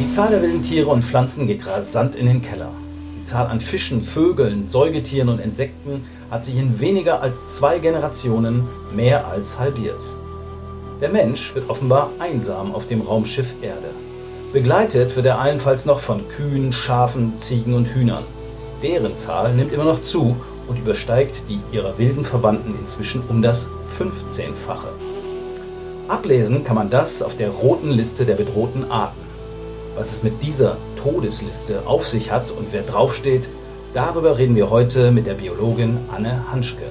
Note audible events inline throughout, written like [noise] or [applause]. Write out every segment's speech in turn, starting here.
Die Zahl der wilden Tiere und Pflanzen geht rasant in den Keller. Die Zahl an Fischen, Vögeln, Säugetieren und Insekten hat sich in weniger als zwei Generationen mehr als halbiert. Der Mensch wird offenbar einsam auf dem Raumschiff Erde. Begleitet wird er allenfalls noch von Kühen, Schafen, Ziegen und Hühnern. Deren Zahl nimmt immer noch zu und übersteigt die ihrer wilden Verwandten inzwischen um das 15-fache. Ablesen kann man das auf der roten Liste der bedrohten Arten. Was es mit dieser Todesliste auf sich hat und wer draufsteht, darüber reden wir heute mit der Biologin Anne Hanschke.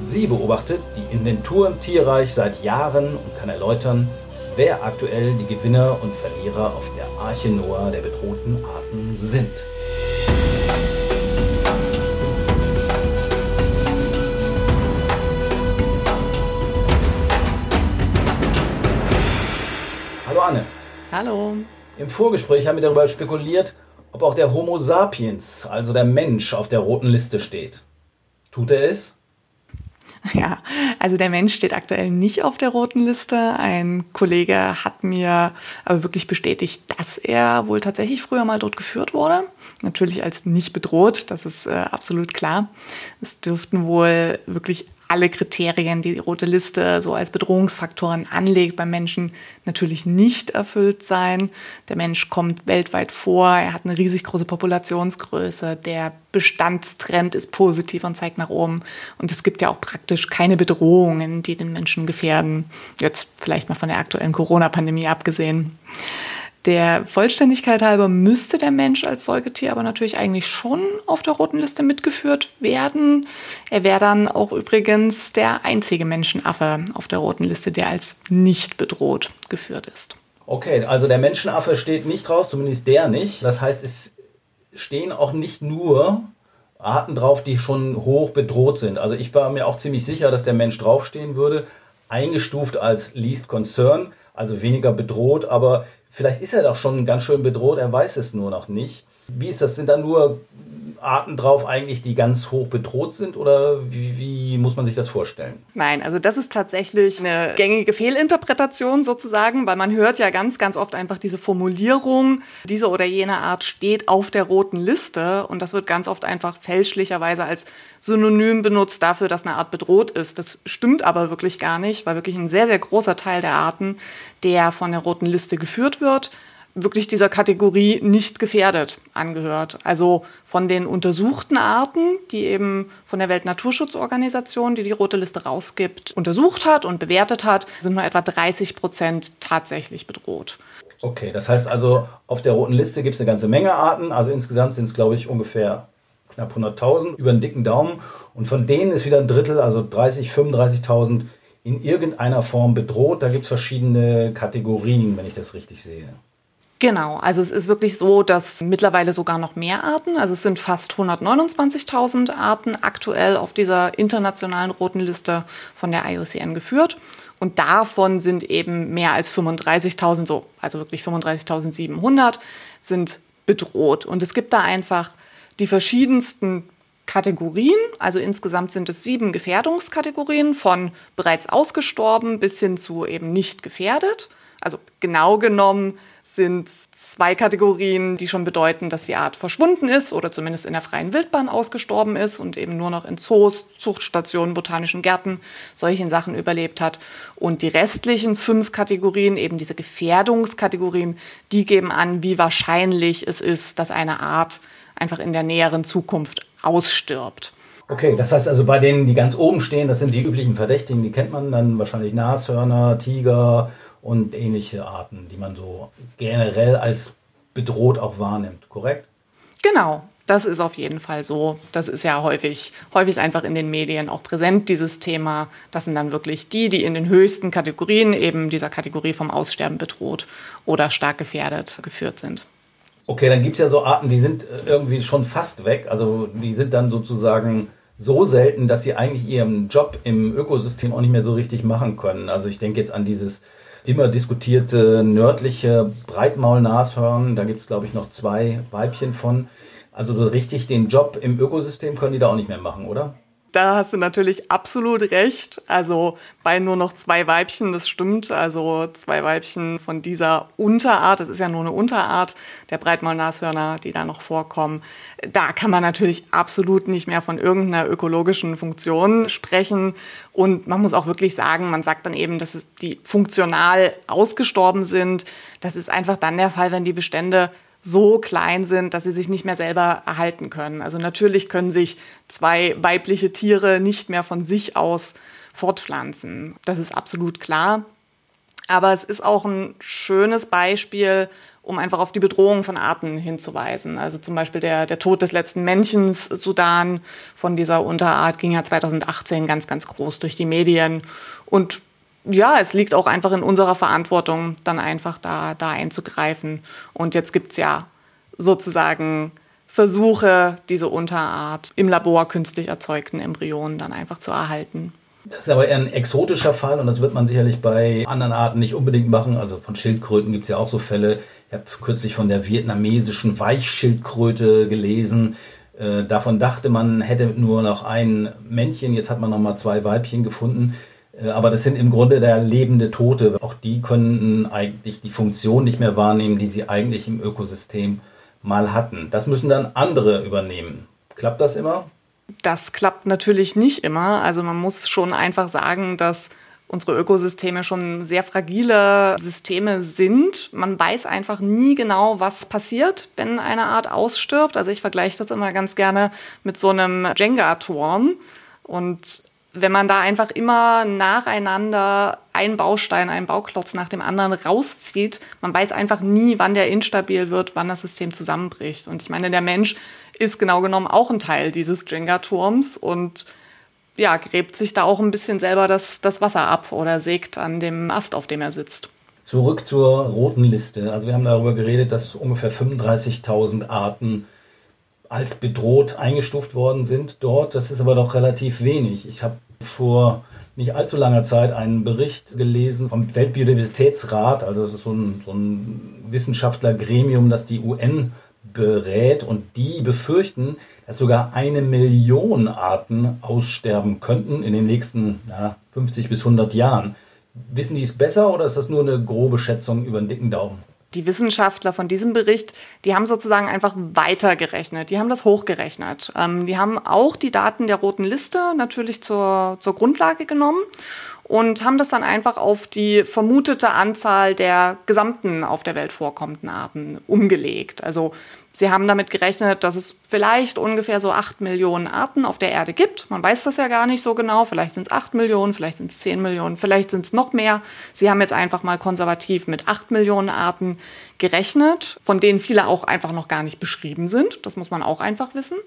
Sie beobachtet die Inventur im Tierreich seit Jahren und kann erläutern, wer aktuell die Gewinner und Verlierer auf der Arche Noah der bedrohten Arten sind. Hallo Anne. Hallo. Im Vorgespräch haben wir darüber spekuliert, ob auch der Homo sapiens, also der Mensch, auf der roten Liste steht. Tut er es? [laughs] Ja, also der Mensch steht aktuell nicht auf der roten Liste. Ein Kollege hat mir aber wirklich bestätigt, dass er wohl tatsächlich früher mal dort geführt wurde. Natürlich als nicht bedroht, das ist äh, absolut klar. Es dürften wohl wirklich alle Kriterien, die die rote Liste so als Bedrohungsfaktoren anlegt, beim Menschen natürlich nicht erfüllt sein. Der Mensch kommt weltweit vor, er hat eine riesig große Populationsgröße, der Bestandstrend ist positiv und zeigt nach oben. Und es gibt ja auch praktisch keine Bedrohungen, die den Menschen gefährden. Jetzt vielleicht mal von der aktuellen Corona-Pandemie abgesehen. Der Vollständigkeit halber müsste der Mensch als Säugetier aber natürlich eigentlich schon auf der roten Liste mitgeführt werden. Er wäre dann auch übrigens der einzige Menschenaffe auf der roten Liste, der als nicht bedroht geführt ist. Okay, also der Menschenaffe steht nicht drauf, zumindest der nicht. Das heißt, es stehen auch nicht nur Arten drauf, die schon hoch bedroht sind. Also ich war mir auch ziemlich sicher, dass der Mensch draufstehen würde, eingestuft als Least Concern, also weniger bedroht, aber Vielleicht ist er doch schon ganz schön bedroht, er weiß es nur noch nicht. Wie ist das? Sind da nur Arten drauf eigentlich, die ganz hoch bedroht sind oder wie, wie, muss man sich das vorstellen? Nein, also das ist tatsächlich eine gängige Fehlinterpretation sozusagen, weil man hört ja ganz, ganz oft einfach diese Formulierung, diese oder jene Art steht auf der roten Liste und das wird ganz oft einfach fälschlicherweise als Synonym benutzt dafür, dass eine Art bedroht ist. Das stimmt aber wirklich gar nicht, weil wirklich ein sehr, sehr großer Teil der Arten, der von der roten Liste geführt wird, wirklich dieser Kategorie nicht gefährdet angehört. Also von den untersuchten Arten, die eben von der Weltnaturschutzorganisation, die die rote Liste rausgibt, untersucht hat und bewertet hat, sind nur etwa 30 Prozent tatsächlich bedroht. Okay, das heißt also, auf der roten Liste gibt es eine ganze Menge Arten. Also insgesamt sind es, glaube ich, ungefähr knapp 100.000 über einen dicken Daumen. Und von denen ist wieder ein Drittel, also 30, 35.000 in irgendeiner Form bedroht. Da gibt es verschiedene Kategorien, wenn ich das richtig sehe. Genau, also es ist wirklich so, dass mittlerweile sogar noch mehr Arten, also es sind fast 129.000 Arten aktuell auf dieser internationalen roten Liste von der IUCN geführt. Und davon sind eben mehr als 35.000, so, also wirklich 35.700 sind bedroht. Und es gibt da einfach die verschiedensten Kategorien. Also insgesamt sind es sieben Gefährdungskategorien von bereits ausgestorben bis hin zu eben nicht gefährdet. Also genau genommen sind zwei Kategorien, die schon bedeuten, dass die Art verschwunden ist oder zumindest in der freien Wildbahn ausgestorben ist und eben nur noch in Zoos, Zuchtstationen, botanischen Gärten, solchen Sachen überlebt hat. Und die restlichen fünf Kategorien, eben diese Gefährdungskategorien, die geben an, wie wahrscheinlich es ist, dass eine Art einfach in der näheren Zukunft ausstirbt. Okay, das heißt also bei denen, die ganz oben stehen, das sind die üblichen Verdächtigen, die kennt man dann wahrscheinlich Nashörner, Tiger und ähnliche Arten, die man so generell als bedroht auch wahrnimmt, korrekt? Genau, das ist auf jeden Fall so. Das ist ja häufig, häufig einfach in den Medien auch präsent, dieses Thema. Das sind dann wirklich die, die in den höchsten Kategorien eben dieser Kategorie vom Aussterben bedroht oder stark gefährdet geführt sind. Okay, dann gibt es ja so Arten, die sind irgendwie schon fast weg. Also die sind dann sozusagen so selten, dass sie eigentlich ihren Job im Ökosystem auch nicht mehr so richtig machen können. Also ich denke jetzt an dieses immer diskutierte nördliche Breitmaulnashorn. Da gibt es, glaube ich, noch zwei Weibchen von. Also so richtig den Job im Ökosystem können die da auch nicht mehr machen, oder? Da hast du natürlich absolut recht. Also bei nur noch zwei Weibchen, das stimmt. Also zwei Weibchen von dieser Unterart, das ist ja nur eine Unterart der Breitmaulnashörner, die da noch vorkommen. Da kann man natürlich absolut nicht mehr von irgendeiner ökologischen Funktion sprechen. Und man muss auch wirklich sagen, man sagt dann eben, dass die funktional ausgestorben sind. Das ist einfach dann der Fall, wenn die Bestände so klein sind, dass sie sich nicht mehr selber erhalten können. Also natürlich können sich zwei weibliche Tiere nicht mehr von sich aus fortpflanzen. Das ist absolut klar. Aber es ist auch ein schönes Beispiel, um einfach auf die Bedrohung von Arten hinzuweisen. Also zum Beispiel der, der Tod des letzten Männchens Sudan von dieser Unterart ging ja 2018 ganz, ganz groß durch die Medien. Und ja, es liegt auch einfach in unserer Verantwortung, dann einfach da, da einzugreifen. Und jetzt gibt es ja sozusagen Versuche, diese Unterart im Labor künstlich erzeugten Embryonen dann einfach zu erhalten. Das ist aber eher ein exotischer Fall und das wird man sicherlich bei anderen Arten nicht unbedingt machen. Also von Schildkröten gibt es ja auch so Fälle. Ich habe kürzlich von der vietnamesischen Weichschildkröte gelesen. Äh, davon dachte man, hätte nur noch ein Männchen, jetzt hat man noch mal zwei Weibchen gefunden. Äh, aber das sind im Grunde der lebende Tote. Auch die können eigentlich die Funktion nicht mehr wahrnehmen, die sie eigentlich im Ökosystem mal hatten. Das müssen dann andere übernehmen. Klappt das immer? Das klappt natürlich nicht immer. Also man muss schon einfach sagen, dass unsere Ökosysteme schon sehr fragile Systeme sind. Man weiß einfach nie genau, was passiert, wenn eine Art ausstirbt. Also ich vergleiche das immer ganz gerne mit so einem Jenga-Turm. Und wenn man da einfach immer nacheinander einen Baustein, einen Bauklotz nach dem anderen rauszieht, man weiß einfach nie, wann der instabil wird, wann das System zusammenbricht. Und ich meine, der Mensch ist genau genommen auch ein Teil dieses Jenga-Turms und ja, gräbt sich da auch ein bisschen selber das, das Wasser ab oder sägt an dem Ast, auf dem er sitzt. Zurück zur roten Liste. Also wir haben darüber geredet, dass ungefähr 35.000 Arten als bedroht eingestuft worden sind dort. Das ist aber doch relativ wenig. Ich habe vor nicht allzu langer Zeit einen Bericht gelesen vom Weltbiodiversitätsrat, also so ein, so ein Wissenschaftlergremium, das die UN berät und die befürchten, dass sogar eine Million Arten aussterben könnten in den nächsten ja, 50 bis 100 Jahren. Wissen die es besser oder ist das nur eine grobe Schätzung über den dicken Daumen? Die Wissenschaftler von diesem Bericht, die haben sozusagen einfach weitergerechnet, die haben das hochgerechnet. Ähm, die haben auch die Daten der roten Liste natürlich zur, zur Grundlage genommen und haben das dann einfach auf die vermutete Anzahl der gesamten auf der Welt vorkommenden Arten umgelegt. Also Sie haben damit gerechnet, dass es vielleicht ungefähr so acht Millionen Arten auf der Erde gibt. Man weiß das ja gar nicht so genau. Vielleicht sind es acht Millionen, vielleicht sind es zehn Millionen, vielleicht sind es noch mehr. Sie haben jetzt einfach mal konservativ mit acht Millionen Arten gerechnet, von denen viele auch einfach noch gar nicht beschrieben sind. Das muss man auch einfach wissen.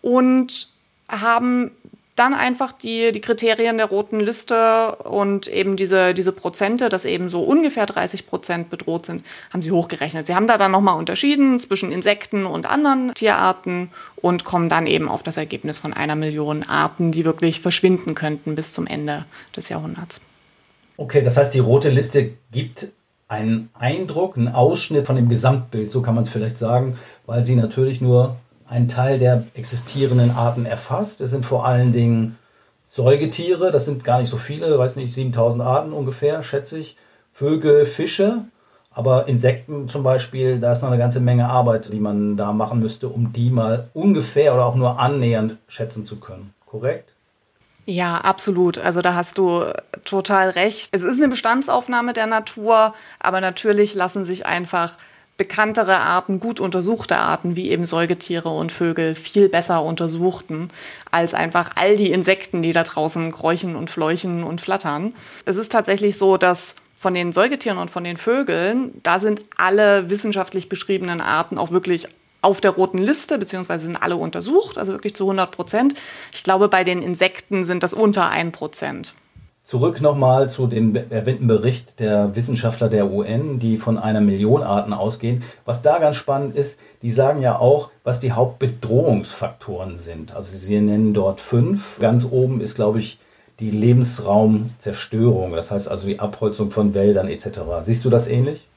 Und haben dann einfach die, die Kriterien der roten Liste und eben diese, diese Prozente, dass eben so ungefähr 30 Prozent bedroht sind, haben sie hochgerechnet. Sie haben da dann nochmal unterschieden zwischen Insekten und anderen Tierarten und kommen dann eben auf das Ergebnis von einer Million Arten, die wirklich verschwinden könnten bis zum Ende des Jahrhunderts. Okay, das heißt, die rote Liste gibt einen Eindruck, einen Ausschnitt von dem Gesamtbild, so kann man es vielleicht sagen, weil sie natürlich nur einen Teil der existierenden Arten erfasst. Es sind vor allen Dingen Säugetiere, das sind gar nicht so viele, weiß nicht, 7000 Arten ungefähr, schätze ich. Vögel, Fische, aber Insekten zum Beispiel, da ist noch eine ganze Menge Arbeit, die man da machen müsste, um die mal ungefähr oder auch nur annähernd schätzen zu können. Korrekt? Ja, absolut. Also da hast du total recht. Es ist eine Bestandsaufnahme der Natur, aber natürlich lassen sich einfach bekanntere Arten, gut untersuchte Arten, wie eben Säugetiere und Vögel, viel besser untersuchten, als einfach all die Insekten, die da draußen kräuchen und fleuchen und flattern. Es ist tatsächlich so, dass von den Säugetieren und von den Vögeln, da sind alle wissenschaftlich beschriebenen Arten auch wirklich auf der roten Liste, beziehungsweise sind alle untersucht, also wirklich zu 100 Prozent. Ich glaube, bei den Insekten sind das unter ein Prozent. Zurück nochmal zu dem erwähnten Bericht der Wissenschaftler der UN, die von einer Million Arten ausgehen. Was da ganz spannend ist, die sagen ja auch, was die Hauptbedrohungsfaktoren sind. Also sie nennen dort fünf. Ganz oben ist, glaube ich, die Lebensraumzerstörung. Das heißt also die Abholzung von Wäldern etc. Siehst du das ähnlich?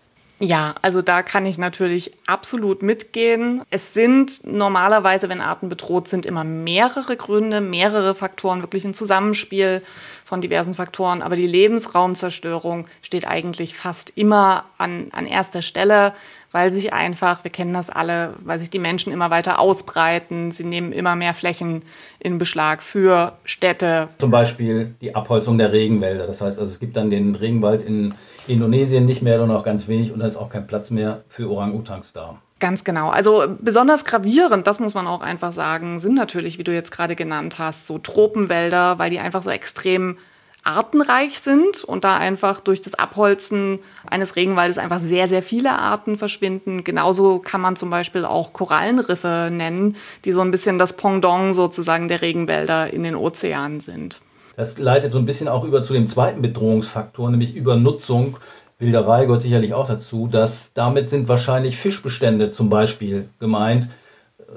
Ja, also da kann ich natürlich absolut mitgehen. Es sind normalerweise, wenn Arten bedroht sind, immer mehrere Gründe, mehrere Faktoren, wirklich ein Zusammenspiel von diversen Faktoren. Aber die Lebensraumzerstörung steht eigentlich fast immer an, an erster Stelle weil sich einfach, wir kennen das alle, weil sich die Menschen immer weiter ausbreiten. Sie nehmen immer mehr Flächen in Beschlag für Städte. Zum Beispiel die Abholzung der Regenwälder. Das heißt also, es gibt dann den Regenwald in Indonesien nicht mehr, nur noch ganz wenig und da ist auch kein Platz mehr für Orang-Utans da. Ganz genau. Also besonders gravierend, das muss man auch einfach sagen, sind natürlich, wie du jetzt gerade genannt hast, so Tropenwälder, weil die einfach so extrem artenreich sind und da einfach durch das Abholzen eines Regenwaldes einfach sehr, sehr viele Arten verschwinden. Genauso kann man zum Beispiel auch Korallenriffe nennen, die so ein bisschen das Pendant sozusagen der Regenwälder in den Ozeanen sind. Das leitet so ein bisschen auch über zu dem zweiten Bedrohungsfaktor, nämlich Übernutzung. Wilderei gehört sicherlich auch dazu, dass damit sind wahrscheinlich Fischbestände zum Beispiel gemeint,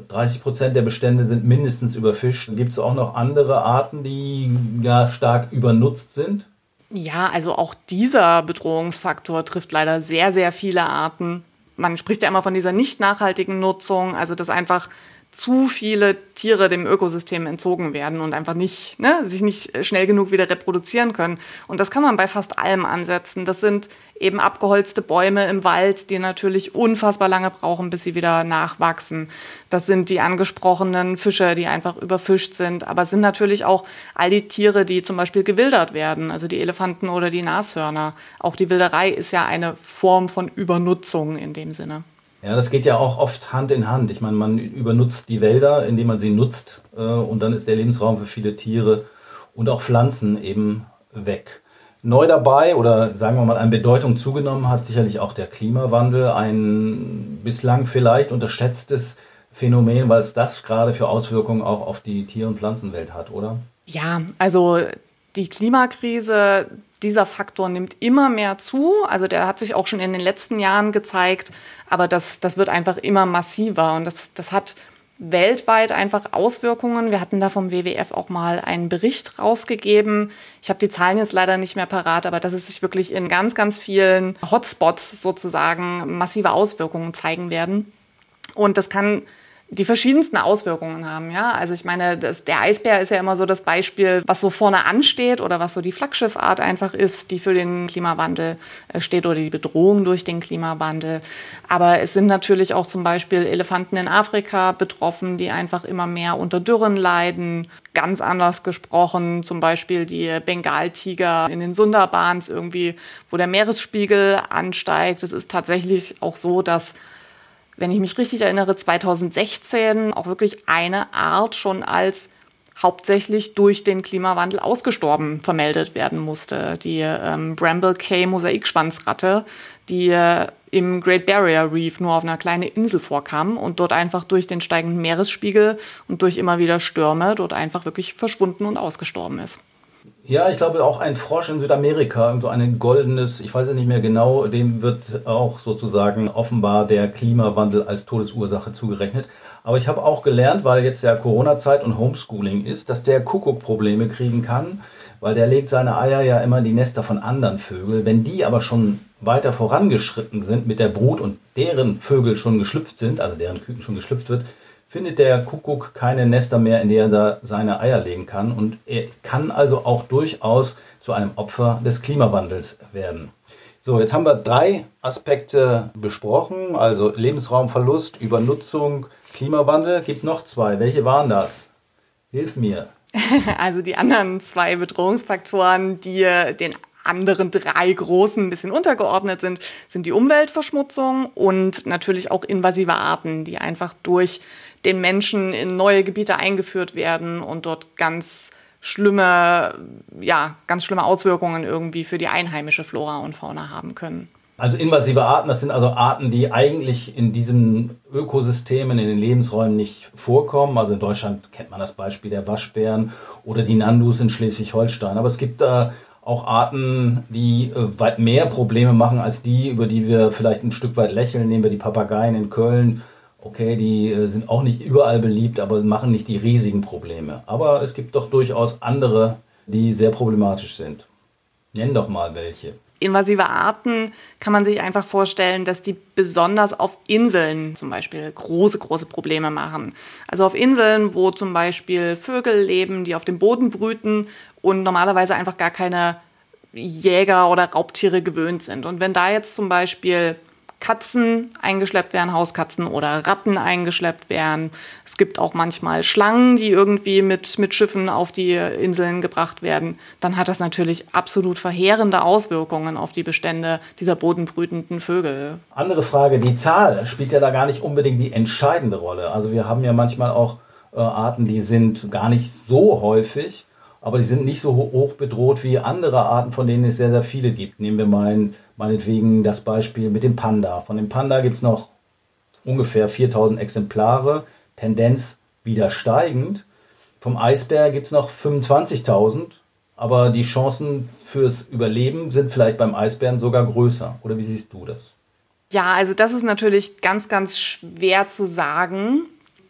30 Prozent der Bestände sind mindestens überfischt. Gibt es auch noch andere Arten, die ja stark übernutzt sind? Ja, also auch dieser Bedrohungsfaktor trifft leider sehr, sehr viele Arten. Man spricht ja immer von dieser nicht nachhaltigen Nutzung, also dass einfach zu viele Tiere dem Ökosystem entzogen werden und einfach nicht, ne, sich nicht schnell genug wieder reproduzieren können. Und das kann man bei fast allem ansetzen. Das sind eben abgeholzte Bäume im Wald, die natürlich unfassbar lange brauchen, bis sie wieder nachwachsen. Das sind die angesprochenen Fische, die einfach überfischt sind. Aber es sind natürlich auch all die Tiere, die zum Beispiel gewildert werden, also die Elefanten oder die Nashörner. Auch die Wilderei ist ja eine Form von Übernutzung in dem Sinne. Ja, das geht ja auch oft Hand in Hand. Ich meine, man übernutzt die Wälder, indem man sie nutzt äh, und dann ist der Lebensraum für viele Tiere und auch Pflanzen eben weg. Neu dabei oder sagen wir mal an Bedeutung zugenommen hat sicherlich auch der Klimawandel, ein bislang vielleicht unterschätztes Phänomen, weil es das gerade für Auswirkungen auch auf die Tier- und Pflanzenwelt hat, oder? Ja, also die Klimakrise, dieser Faktor nimmt immer mehr zu. Also der hat sich auch schon in den letzten Jahren gezeigt, aber das, das wird einfach immer massiver und das, das hat weltweit einfach Auswirkungen. Wir hatten da vom WWF auch mal einen Bericht rausgegeben. Ich habe die Zahlen jetzt leider nicht mehr parat, aber dass es sich wirklich in ganz, ganz vielen Hotspots sozusagen massive Auswirkungen zeigen werden. Und das kann die verschiedensten Auswirkungen haben. Ja, also ich meine, das, der Eisbär ist ja immer so das Beispiel, was so vorne ansteht oder was so die Flaggschiffart einfach ist, die für den Klimawandel äh, steht oder die Bedrohung durch den Klimawandel. Aber es sind natürlich auch zum Beispiel Elefanten in Afrika betroffen, die einfach immer mehr unter Dürren leiden. Ganz anders gesprochen, zum Beispiel die Bengaltiger in den Sundarbans irgendwie, wo der Meeresspiegel ansteigt. Es ist tatsächlich auch so, dass wenn ich mich richtig erinnere, 2016 auch wirklich eine Art schon als hauptsächlich durch den Klimawandel ausgestorben vermeldet werden musste. Die ähm, Bramble Cay Mosaikschwanzratte, die äh, im Great Barrier Reef nur auf einer kleinen Insel vorkam und dort einfach durch den steigenden Meeresspiegel und durch immer wieder Stürme dort einfach wirklich verschwunden und ausgestorben ist. Ja, ich glaube auch ein Frosch in Südamerika, so ein goldenes, ich weiß es nicht mehr genau, dem wird auch sozusagen offenbar der Klimawandel als Todesursache zugerechnet. Aber ich habe auch gelernt, weil jetzt ja Corona-Zeit und Homeschooling ist, dass der Kuckuck Probleme kriegen kann, weil der legt seine Eier ja immer in die Nester von anderen Vögeln. Wenn die aber schon weiter vorangeschritten sind mit der Brut und deren Vögel schon geschlüpft sind, also deren Küken schon geschlüpft wird, findet der Kuckuck keine Nester mehr, in der er seine Eier legen kann. Und er kann also auch durchaus zu einem Opfer des Klimawandels werden. So, jetzt haben wir drei Aspekte besprochen, also Lebensraumverlust, Übernutzung, Klimawandel. Gibt noch zwei. Welche waren das? Hilf mir. [laughs] Also die anderen zwei Bedrohungsfaktoren, die den anderen drei großen ein bisschen untergeordnet sind, sind die Umweltverschmutzung und natürlich auch invasive Arten, die einfach durch den Menschen in neue Gebiete eingeführt werden und dort ganz schlimme, ja, ganz schlimme Auswirkungen irgendwie für die einheimische Flora und Fauna haben können. Also invasive Arten, das sind also Arten, die eigentlich in diesen Ökosystemen, in den Lebensräumen nicht vorkommen. Also in Deutschland kennt man das Beispiel der Waschbären oder die Nandus in Schleswig-Holstein. Aber es gibt äh, auch Arten, die äh, weit mehr Probleme machen als die, über die wir vielleicht ein Stück weit lächeln. Nehmen wir die Papageien in Köln Okay, die äh, sind auch nicht überall beliebt, aber machen nicht die riesigen Probleme. Aber es gibt doch durchaus andere, die sehr problematisch sind. Nenn doch mal welche. Invasive Arten kann man sich einfach vorstellen, dass die besonders auf Inseln zum Beispiel große, große Probleme machen. Also auf Inseln, wo zum Beispiel Vögel leben, die auf dem Boden brüten und normalerweise einfach gar keine Jäger oder Raubtiere gewöhnt sind. Und wenn da jetzt zum Beispiel Katzen eingeschleppt werden, Hauskatzen oder Ratten eingeschleppt werden. Es gibt auch manchmal Schlangen, die irgendwie mit, mit Schiffen auf die Inseln gebracht werden. Dann hat das natürlich absolut verheerende Auswirkungen auf die Bestände dieser bodenbrütenden Vögel. Andere Frage, die Zahl spielt ja da gar nicht unbedingt die entscheidende Rolle. Also wir haben ja manchmal auch äh, Arten, die sind gar nicht so häufig aber die sind nicht so hoch bedroht wie andere Arten, von denen es sehr, sehr viele gibt. Nehmen wir mal meinetwegen das Beispiel mit dem Panda. Von dem Panda gibt es noch ungefähr 4000 Exemplare, Tendenz wieder steigend. Vom Eisbär gibt es noch 25.000, aber die Chancen fürs Überleben sind vielleicht beim Eisbären sogar größer. Oder wie siehst du das? Ja, also das ist natürlich ganz, ganz schwer zu sagen.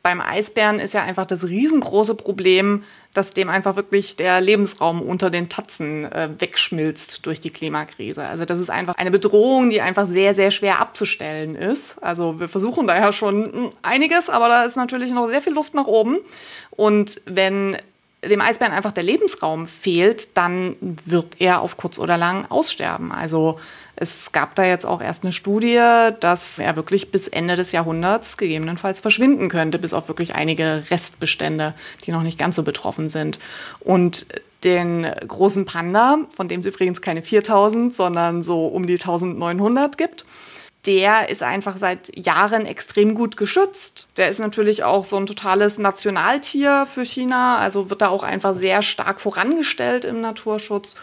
Beim Eisbären ist ja einfach das riesengroße Problem, dass dem einfach wirklich der Lebensraum unter den Tatzen äh, wegschmilzt durch die Klimakrise. Also das ist einfach eine Bedrohung, die einfach sehr, sehr schwer abzustellen ist. Also wir versuchen daher schon einiges, aber da ist natürlich noch sehr viel Luft nach oben. Und wenn dem Eisbären einfach der Lebensraum fehlt, dann wird er auf kurz oder lang aussterben. Also es gab da jetzt auch erst eine Studie, dass er wirklich bis Ende des Jahrhunderts gegebenenfalls verschwinden könnte, bis auf wirklich einige Restbestände, die noch nicht ganz so betroffen sind. Und den großen Panda, von dem es übrigens keine 4000, sondern so um die 1900 gibt, der ist einfach seit Jahren extrem gut geschützt. Der ist natürlich auch so ein totales Nationaltier für China, also wird da auch einfach sehr stark vorangestellt im Naturschutz.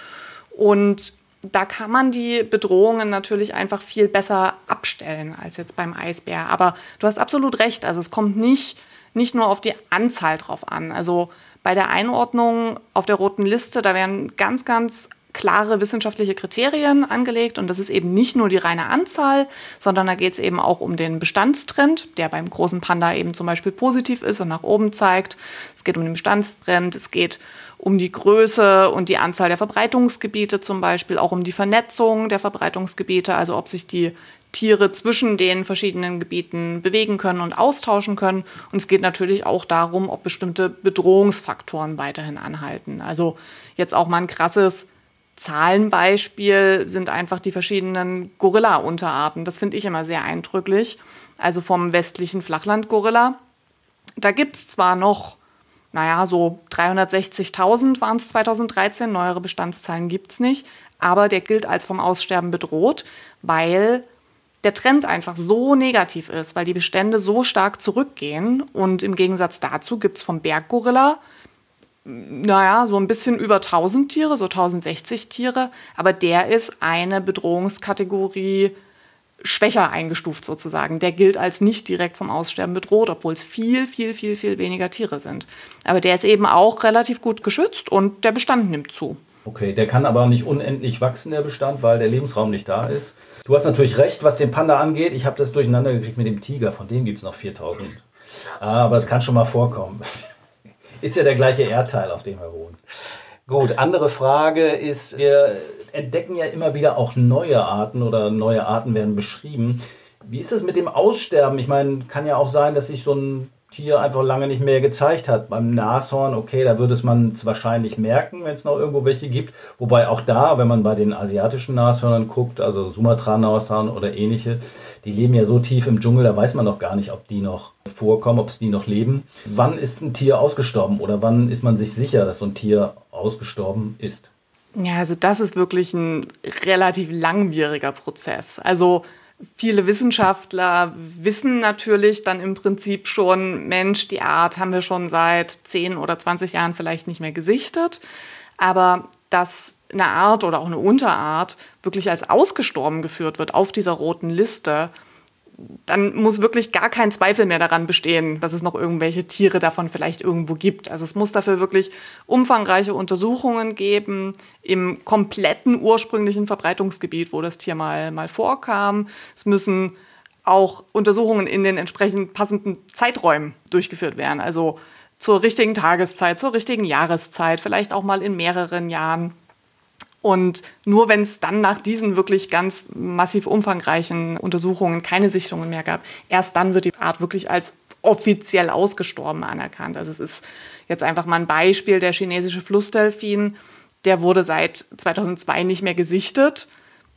Und da kann man die Bedrohungen natürlich einfach viel besser abstellen als jetzt beim Eisbär. Aber du hast absolut recht, also es kommt nicht, nicht nur auf die Anzahl drauf an. Also bei der Einordnung auf der roten Liste, da werden ganz, ganz klare wissenschaftliche Kriterien angelegt und das ist eben nicht nur die reine Anzahl, sondern da geht es eben auch um den Bestandstrend, der beim großen Panda eben zum Beispiel positiv ist und nach oben zeigt. Es geht um den Bestandstrend, es geht um die Größe und die Anzahl der Verbreitungsgebiete zum Beispiel, auch um die Vernetzung der Verbreitungsgebiete, also ob sich die Tiere zwischen den verschiedenen Gebieten bewegen können und austauschen können. Und es geht natürlich auch darum, ob bestimmte Bedrohungsfaktoren weiterhin anhalten. Also jetzt auch mal ein krasses Zahlenbeispiel sind einfach die verschiedenen Gorilla-Unterarten. Das finde ich immer sehr eindrücklich. Also vom westlichen Flachland-Gorilla. Da gibt es zwar noch, naja, so 360.000 waren es 2013, neuere Bestandszahlen gibt es nicht, aber der gilt als vom Aussterben bedroht, weil der Trend einfach so negativ ist, weil die Bestände so stark zurückgehen. Und im Gegensatz dazu gibt es vom Berggorilla naja, so ein bisschen über 1000 Tiere, so 1060 Tiere, aber der ist eine Bedrohungskategorie schwächer eingestuft sozusagen. Der gilt als nicht direkt vom Aussterben bedroht, obwohl es viel, viel, viel, viel weniger Tiere sind. Aber der ist eben auch relativ gut geschützt und der Bestand nimmt zu. Okay, der kann aber nicht unendlich wachsen, der Bestand, weil der Lebensraum nicht da ist. Du hast natürlich recht, was den Panda angeht. Ich habe das durcheinander gekriegt mit dem Tiger, von dem gibt es noch 4000. Aber es kann schon mal vorkommen. Ist ja der gleiche Erdteil, auf dem wir wohnen. Gut, andere Frage ist, wir entdecken ja immer wieder auch neue Arten oder neue Arten werden beschrieben. Wie ist es mit dem Aussterben? Ich meine, kann ja auch sein, dass sich so ein Tier einfach lange nicht mehr gezeigt hat. Beim Nashorn, okay, da würde es man es wahrscheinlich merken, wenn es noch irgendwo welche gibt. Wobei auch da, wenn man bei den asiatischen Nashörnern guckt, also Sumatra-Nashorn oder ähnliche, die leben ja so tief im Dschungel, da weiß man noch gar nicht, ob die noch vorkommen, ob es die noch leben. Wann ist ein Tier ausgestorben oder wann ist man sich sicher, dass so ein Tier ausgestorben ist? Ja, also das ist wirklich ein relativ langwieriger Prozess. Also Viele Wissenschaftler wissen natürlich dann im Prinzip schon, Mensch, die Art haben wir schon seit 10 oder 20 Jahren vielleicht nicht mehr gesichtet. Aber dass eine Art oder auch eine Unterart wirklich als ausgestorben geführt wird auf dieser roten Liste, dann muss wirklich gar kein Zweifel mehr daran bestehen, dass es noch irgendwelche Tiere davon vielleicht irgendwo gibt. Also es muss dafür wirklich umfangreiche Untersuchungen geben im kompletten ursprünglichen Verbreitungsgebiet, wo das Tier mal, mal vorkam. Es müssen auch Untersuchungen in den entsprechend passenden Zeiträumen durchgeführt werden. Also zur richtigen Tageszeit, zur richtigen Jahreszeit, vielleicht auch mal in mehreren Jahren. Und nur wenn es dann nach diesen wirklich ganz massiv umfangreichen Untersuchungen keine Sichtungen mehr gab, erst dann wird die Art wirklich als offiziell ausgestorben anerkannt. Also es ist jetzt einfach mal ein Beispiel, der chinesische Flussdelfin, der wurde seit 2002 nicht mehr gesichtet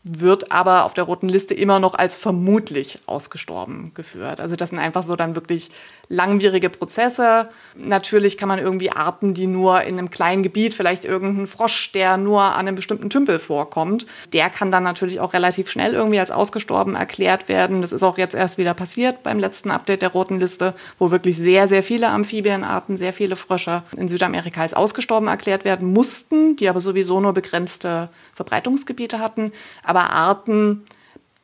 wird aber auf der roten Liste immer noch als vermutlich ausgestorben geführt. Also das sind einfach so dann wirklich langwierige Prozesse. Natürlich kann man irgendwie Arten, die nur in einem kleinen Gebiet, vielleicht irgendein Frosch, der nur an einem bestimmten Tümpel vorkommt, der kann dann natürlich auch relativ schnell irgendwie als ausgestorben erklärt werden. Das ist auch jetzt erst wieder passiert beim letzten Update der roten Liste, wo wirklich sehr, sehr viele Amphibienarten, sehr viele Frösche in Südamerika als ausgestorben erklärt werden mussten, die aber sowieso nur begrenzte Verbreitungsgebiete hatten Arten,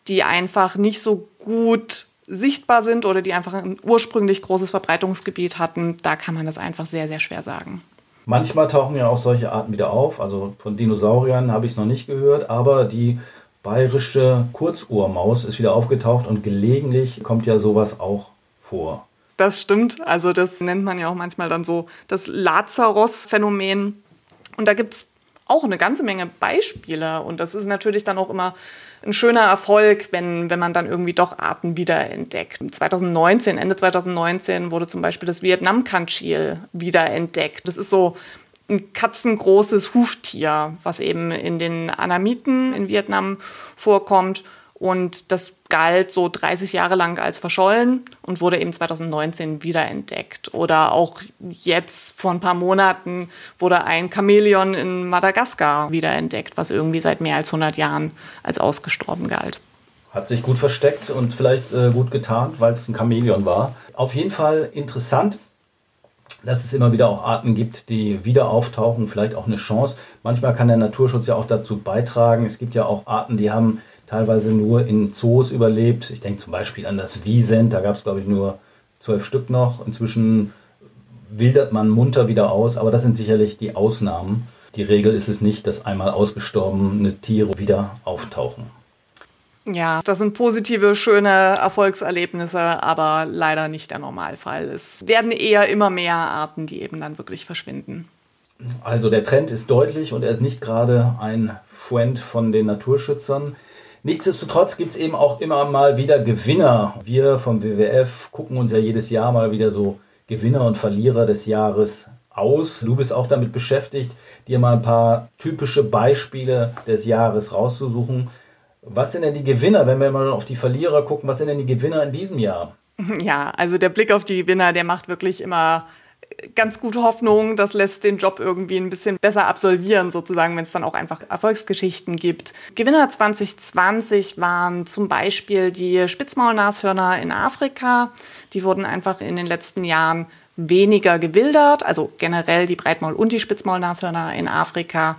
die einfach nicht so gut sichtbar sind oder die einfach ein ursprünglich großes Verbreitungsgebiet hatten, da kann man das einfach sehr, sehr schwer sagen. Manchmal tauchen ja auch solche Arten wieder auf. Also von Dinosauriern habe ich es noch nicht gehört, aber die bayerische Kurzohrmaus ist wieder aufgetaucht und gelegentlich kommt ja sowas auch vor. Das stimmt. Also das nennt man ja auch manchmal dann so das Lazarus-Phänomen. Und da gibt es auch eine ganze Menge Beispiele. Und das ist natürlich dann auch immer ein schöner Erfolg, wenn, wenn man dann irgendwie doch Arten wiederentdeckt. 2019, Ende 2019 wurde zum Beispiel das Vietnam-Kanchil wiederentdeckt. Das ist so ein katzengroßes Huftier, was eben in den Anamiten in Vietnam vorkommt und das galt so 30 Jahre lang als verschollen und wurde eben 2019 wiederentdeckt. Oder auch jetzt vor ein paar Monaten wurde ein Chamäleon in Madagaskar wiederentdeckt, was irgendwie seit mehr als 100 Jahren als ausgestorben galt. Hat sich gut versteckt und vielleicht äh, gut getarnt, weil es ein Chamäleon war. Auf jeden Fall interessant, dass es immer wieder auch Arten gibt, die wieder auftauchen, vielleicht auch eine Chance. Manchmal kann der Naturschutz ja auch dazu beitragen. Es gibt ja auch Arten, die haben teilweise nur in Zoos überlebt. Ich denke zum Beispiel an das Wiesent, da gab es, glaube ich, nur zwölf Stück noch. Inzwischen wildert man munter wieder aus, aber das sind sicherlich die Ausnahmen. Die Regel ist es nicht, dass einmal ausgestorbene Tiere wieder auftauchen. Ja, das sind positive, schöne Erfolgserlebnisse, aber leider nicht der Normalfall. Es werden eher immer mehr Arten, die eben dann wirklich verschwinden. Also der Trend ist deutlich und er ist nicht gerade ein Freund von den Naturschützern. Nichtsdestotrotz gibt es eben auch immer mal wieder Gewinner. Wir vom WWF gucken uns ja jedes Jahr mal wieder so Gewinner und Verlierer des Jahres aus. Du bist auch damit beschäftigt, dir mal ein paar typische Beispiele des Jahres rauszusuchen. Was sind denn die Gewinner, wenn wir mal auf die Verlierer gucken, was sind denn die Gewinner in diesem Jahr? Ja, also der Blick auf die Gewinner, der macht wirklich immer ganz gute Hoffnung. Das lässt den Job irgendwie ein bisschen besser absolvieren, sozusagen, wenn es dann auch einfach Erfolgsgeschichten gibt. Gewinner 2020 waren zum Beispiel die Spitzmaulnashörner in Afrika. Die wurden einfach in den letzten Jahren weniger gewildert, also generell die Breitmaul- und die Spitzmaulnashörner in Afrika.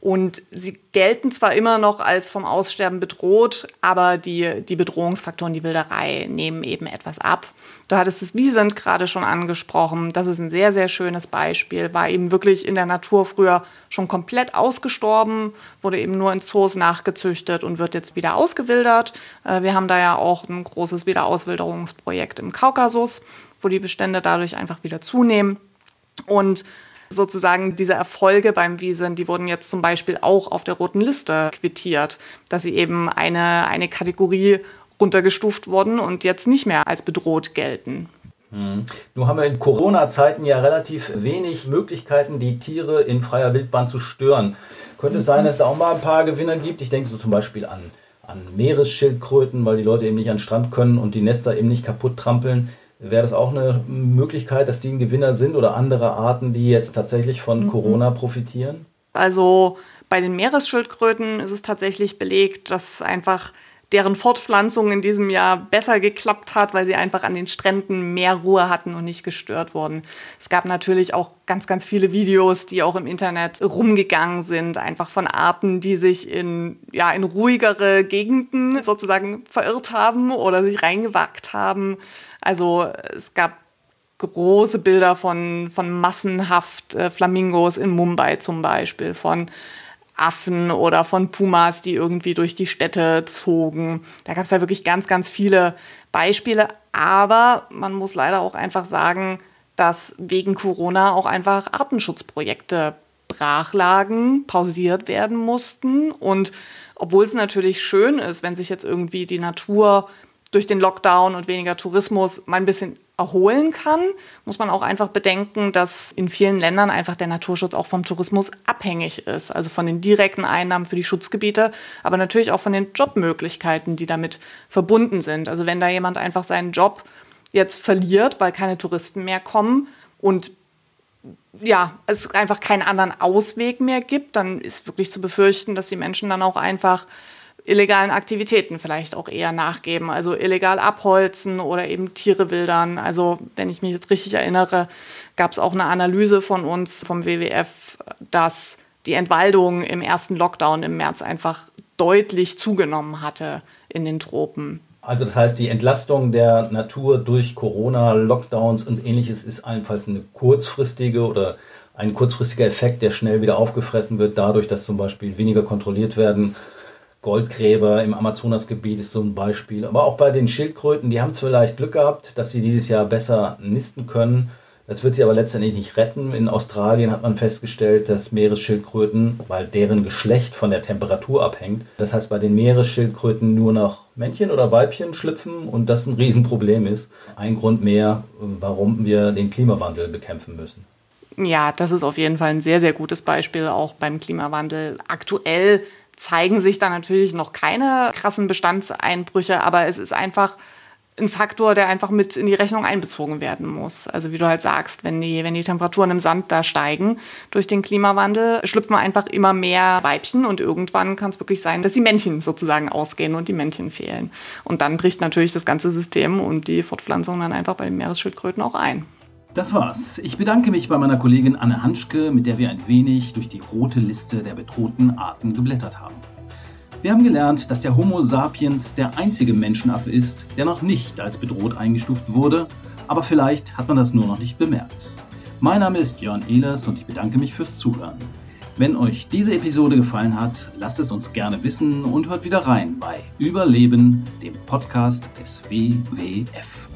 Und sie gelten zwar immer noch als vom Aussterben bedroht, aber die, die Bedrohungsfaktoren, die Wilderei nehmen eben etwas ab. Du hattest es Wiesent gerade schon angesprochen. Das ist ein sehr, sehr schönes Beispiel. War eben wirklich in der Natur früher schon komplett ausgestorben, wurde eben nur in Zoos nachgezüchtet und wird jetzt wieder ausgewildert. Äh, wir haben da ja auch ein großes Wiederauswilderungsprojekt im Kaukasus, wo die Bestände dadurch einfach wieder zunehmen. Und sozusagen diese Erfolge beim Wiesen, die wurden jetzt zum Beispiel auch auf der roten Liste quittiert, dass sie eben eine, eine Kategorie runtergestuft wurden und jetzt nicht mehr als bedroht gelten. Hm. Nun haben wir in Corona-Zeiten ja relativ wenig Möglichkeiten, die Tiere in freier Wildbahn zu stören. Könnte es sein, dass es da auch mal ein paar Gewinner gibt? Ich denke so zum Beispiel an, an Meeresschildkröten, weil die Leute eben nicht an den Strand können und die Nester eben nicht kaputt trampeln. Wäre das auch eine Möglichkeit, dass die ein Gewinner sind oder andere Arten, die jetzt tatsächlich von mhm. Corona profitieren? Also bei den Meeresschildkröten ist es tatsächlich belegt, dass einfach deren Fortpflanzung in diesem Jahr besser geklappt hat, weil sie einfach an den Stränden mehr Ruhe hatten und nicht gestört wurden. Es gab natürlich auch ganz, ganz viele Videos, die auch im Internet rumgegangen sind, einfach von Arten, die sich in, ja, in ruhigere Gegenden sozusagen verirrt haben oder sich reingewagt haben. Also es gab große Bilder von, von massenhaft äh, Flamingos in Mumbai zum Beispiel, von Affen oder von Pumas, die irgendwie durch die Städte zogen. Da gab es ja wirklich ganz, ganz viele Beispiele. Aber man muss leider auch einfach sagen, dass wegen Corona auch einfach Artenschutzprojekte brach lagen, pausiert werden mussten. Und obwohl es natürlich schön ist, wenn sich jetzt irgendwie die Natur durch den Lockdown und weniger Tourismus mal ein bisschen erholen kann, muss man auch einfach bedenken, dass in vielen Ländern einfach der Naturschutz auch vom Tourismus abhängig ist. Also von den direkten Einnahmen für die Schutzgebiete, aber natürlich auch von den Jobmöglichkeiten, die damit verbunden sind. Also wenn da jemand einfach seinen Job jetzt verliert, weil keine Touristen mehr kommen und ja, es einfach keinen anderen Ausweg mehr gibt, dann ist wirklich zu befürchten, dass die Menschen dann auch einfach illegalen Aktivitäten vielleicht auch eher nachgeben, also illegal abholzen oder eben Tiere wildern. Also wenn ich mich jetzt richtig erinnere, gab es auch eine Analyse von uns vom WWF, dass die Entwaldung im ersten Lockdown im März einfach deutlich zugenommen hatte in den Tropen. Also das heißt, die Entlastung der Natur durch Corona, Lockdowns und ähnliches ist allenfalls eine kurzfristige oder ein kurzfristiger Effekt, der schnell wieder aufgefressen wird, dadurch, dass zum Beispiel weniger kontrolliert werden. Goldgräber im Amazonasgebiet ist so ein Beispiel. Aber auch bei den Schildkröten, die haben es vielleicht Glück gehabt, dass sie dieses Jahr besser nisten können. Das wird sie aber letztendlich nicht retten. In Australien hat man festgestellt, dass Meeresschildkröten, weil deren Geschlecht von der Temperatur abhängt, das heißt bei den Meeresschildkröten nur noch Männchen oder Weibchen schlüpfen und das ein Riesenproblem ist. Ein Grund mehr, warum wir den Klimawandel bekämpfen müssen. Ja, das ist auf jeden Fall ein sehr, sehr gutes Beispiel auch beim Klimawandel. Aktuell zeigen sich da natürlich noch keine krassen Bestandseinbrüche, aber es ist einfach ein Faktor, der einfach mit in die Rechnung einbezogen werden muss. Also wie du halt sagst, wenn die, wenn die Temperaturen im Sand da steigen durch den Klimawandel, schlüpfen einfach immer mehr Weibchen und irgendwann kann es wirklich sein, dass die Männchen sozusagen ausgehen und die Männchen fehlen. Und dann bricht natürlich das ganze System und die Fortpflanzung dann einfach bei den Meeresschildkröten auch ein. Das war's. Ich bedanke mich bei meiner Kollegin Anne Hanschke, mit der wir ein wenig durch die rote Liste der bedrohten Arten geblättert haben. Wir haben gelernt, dass der Homo sapiens der einzige Menschenaffe ist, der noch nicht als bedroht eingestuft wurde, aber vielleicht hat man das nur noch nicht bemerkt. Mein Name ist Jörn Ehlers und ich bedanke mich fürs Zuhören. Wenn euch diese Episode gefallen hat, lasst es uns gerne wissen und hört wieder rein bei Überleben, dem Podcast des WWF.